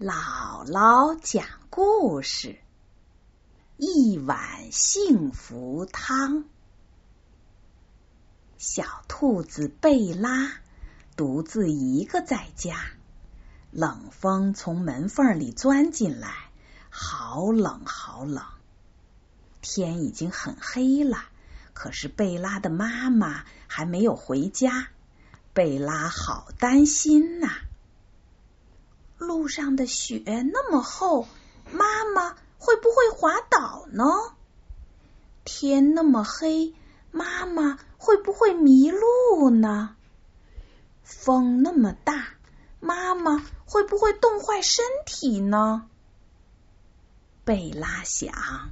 姥姥讲故事：一碗幸福汤。小兔子贝拉独自一个在家，冷风从门缝里钻进来，好冷好冷。天已经很黑了，可是贝拉的妈妈还没有回家，贝拉好担心呐。路上的雪那么厚，妈妈会不会滑倒呢？天那么黑，妈妈会不会迷路呢？风那么大，妈妈会不会冻坏身体呢？贝拉想，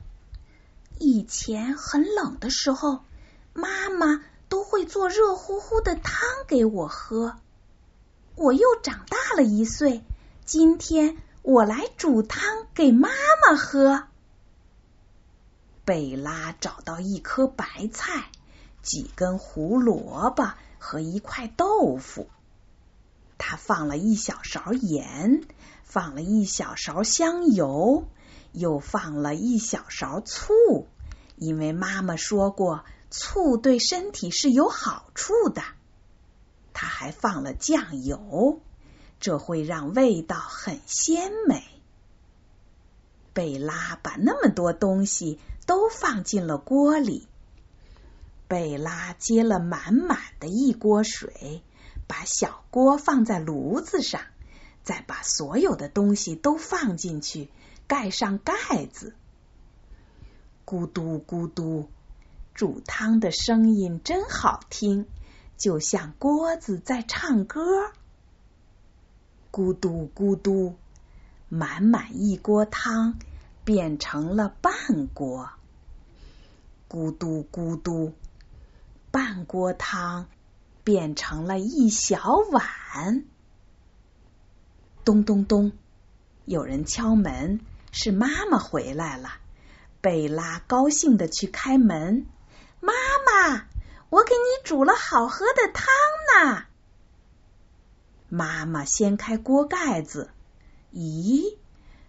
以前很冷的时候，妈妈都会做热乎乎的汤给我喝。我又长大了一岁。今天我来煮汤给妈妈喝。贝拉找到一颗白菜、几根胡萝卜和一块豆腐，他放了一小勺盐，放了一小勺香油，又放了一小勺醋，因为妈妈说过醋对身体是有好处的。他还放了酱油。这会让味道很鲜美。贝拉把那么多东西都放进了锅里。贝拉接了满满的一锅水，把小锅放在炉子上，再把所有的东西都放进去，盖上盖子。咕嘟咕嘟，煮汤的声音真好听，就像锅子在唱歌。咕嘟咕嘟，满满一锅汤变成了半锅。咕嘟咕嘟，半锅汤变成了一小碗。咚咚咚，有人敲门，是妈妈回来了。贝拉高兴的去开门，妈妈，我给你煮了好喝的汤呢。妈妈掀开锅盖子，咦，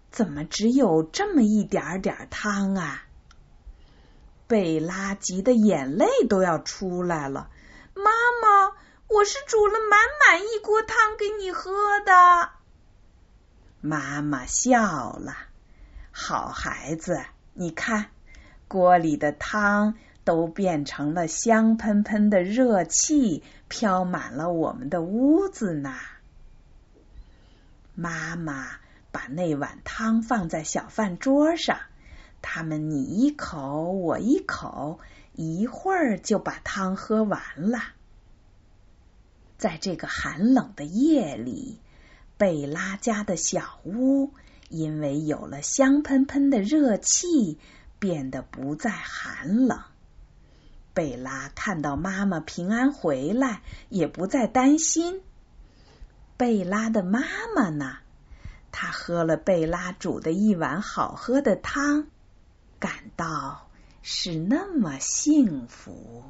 怎么只有这么一点点汤啊？贝拉急得眼泪都要出来了。妈妈，我是煮了满满一锅汤给你喝的。妈妈笑了，好孩子，你看，锅里的汤都变成了香喷喷的热气，飘满了我们的屋子呢。妈妈把那碗汤放在小饭桌上，他们你一口我一口，一会儿就把汤喝完了。在这个寒冷的夜里，贝拉家的小屋因为有了香喷喷的热气，变得不再寒冷。贝拉看到妈妈平安回来，也不再担心。贝拉的妈妈呢？她喝了贝拉煮的一碗好喝的汤，感到是那么幸福。